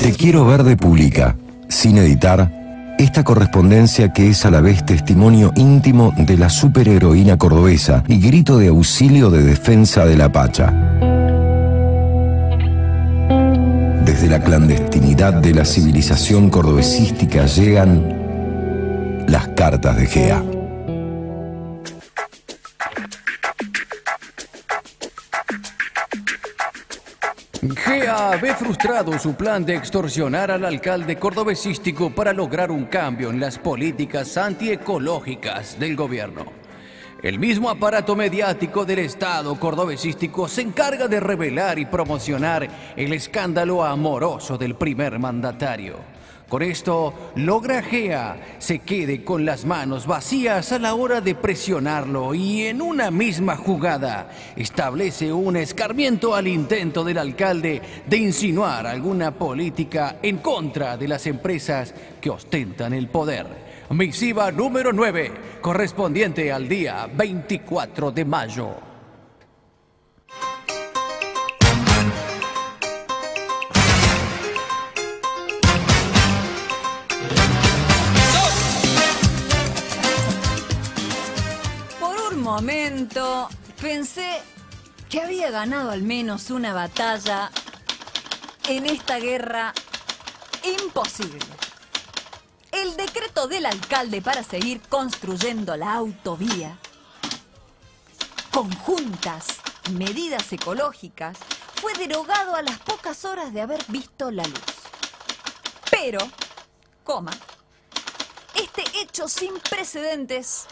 Te quiero ver de pública, sin editar, esta correspondencia que es a la vez testimonio íntimo de la superheroína cordobesa y grito de auxilio de defensa de la Pacha. Desde la clandestinidad de la civilización cordobesística llegan las cartas de Gea. Ve frustrado su plan de extorsionar al alcalde cordobesístico para lograr un cambio en las políticas antiecológicas del gobierno. El mismo aparato mediático del Estado cordobesístico se encarga de revelar y promocionar el escándalo amoroso del primer mandatario. Con esto, logra Gea se quede con las manos vacías a la hora de presionarlo y en una misma jugada establece un escarmiento al intento del alcalde de insinuar alguna política en contra de las empresas que ostentan el poder. Misiva número 9, correspondiente al día 24 de mayo. Momento pensé que había ganado al menos una batalla en esta guerra imposible. El decreto del alcalde para seguir construyendo la autovía, conjuntas medidas ecológicas, fue derogado a las pocas horas de haber visto la luz. Pero, coma, este hecho sin precedentes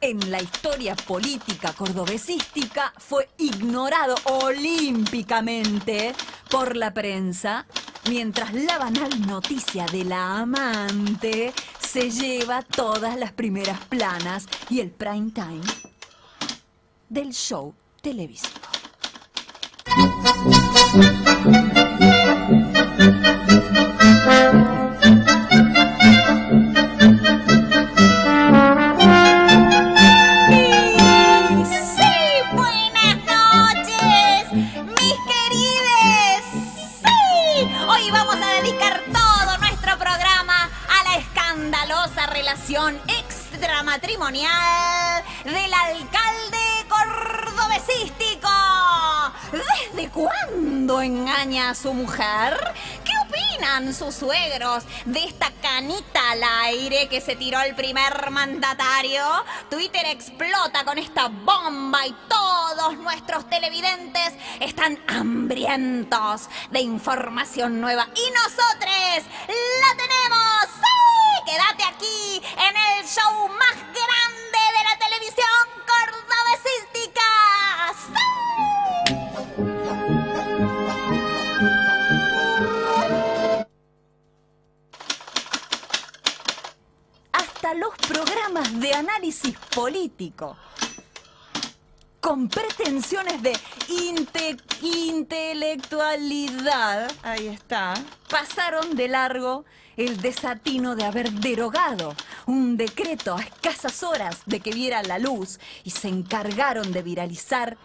en la historia política cordobesística fue ignorado olímpicamente por la prensa, mientras la banal noticia de la amante se lleva todas las primeras planas y el prime time del show televisivo. Extramatrimonial del alcalde cordobesístico. ¿Desde cuándo engaña a su mujer? ¿Qué opinan sus suegros de esta canita al aire que se tiró el primer mandatario? Twitter explota con esta bomba y todos nuestros televidentes están hambrientos de información nueva. Y nosotros la tenemos. Quédate aquí en el show más grande de la televisión cordobesística. Hasta los programas de análisis político. Con pretensiones de intelectualidad, ahí está, pasaron de largo el desatino de haber derogado un decreto a escasas horas de que viera la luz y se encargaron de viralizar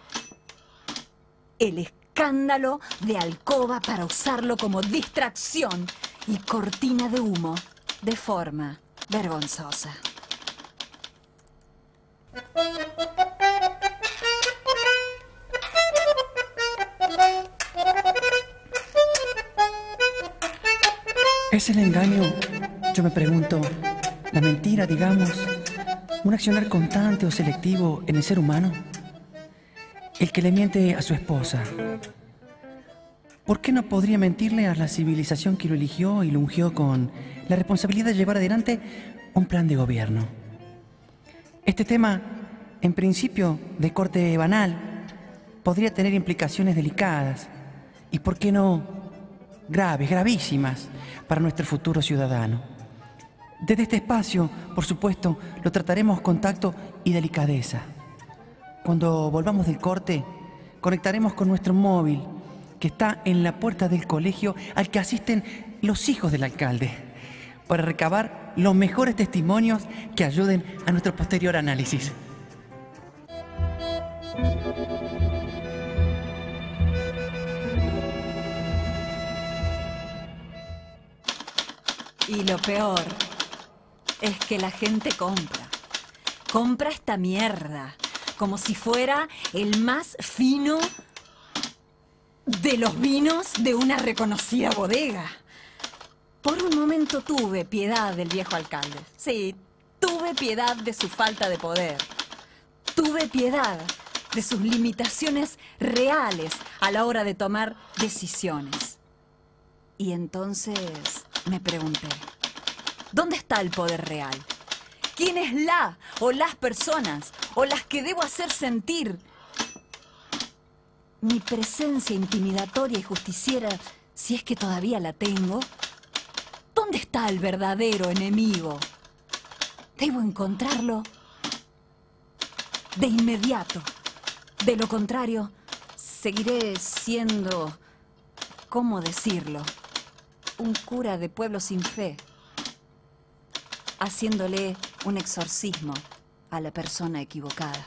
el escándalo de alcoba para usarlo como distracción y cortina de humo de forma vergonzosa. ¿Es el engaño? Yo me pregunto, la mentira, digamos, un accionar constante o selectivo en el ser humano. El que le miente a su esposa. ¿Por qué no podría mentirle a la civilización que lo eligió y lo ungió con la responsabilidad de llevar adelante un plan de gobierno? Este tema, en principio de corte banal, podría tener implicaciones delicadas y, ¿por qué no, graves, gravísimas para nuestro futuro ciudadano. Desde este espacio, por supuesto, lo trataremos con tacto y delicadeza. Cuando volvamos del corte, conectaremos con nuestro móvil, que está en la puerta del colegio al que asisten los hijos del alcalde, para recabar los mejores testimonios que ayuden a nuestro posterior análisis. Y lo peor es que la gente compra. Compra esta mierda. Como si fuera el más fino de los vinos de una reconocida bodega. Por un momento tuve piedad del viejo alcalde. Sí, tuve piedad de su falta de poder. Tuve piedad de sus limitaciones reales a la hora de tomar decisiones. Y entonces me pregunté, ¿dónde está el poder real? ¿Quién es la o las personas o las que debo hacer sentir mi presencia intimidatoria y justiciera, si es que todavía la tengo? ¿Dónde está el verdadero enemigo? Debo encontrarlo de inmediato. De lo contrario, seguiré siendo, ¿cómo decirlo? Un cura de pueblo sin fe, haciéndole un exorcismo a la persona equivocada.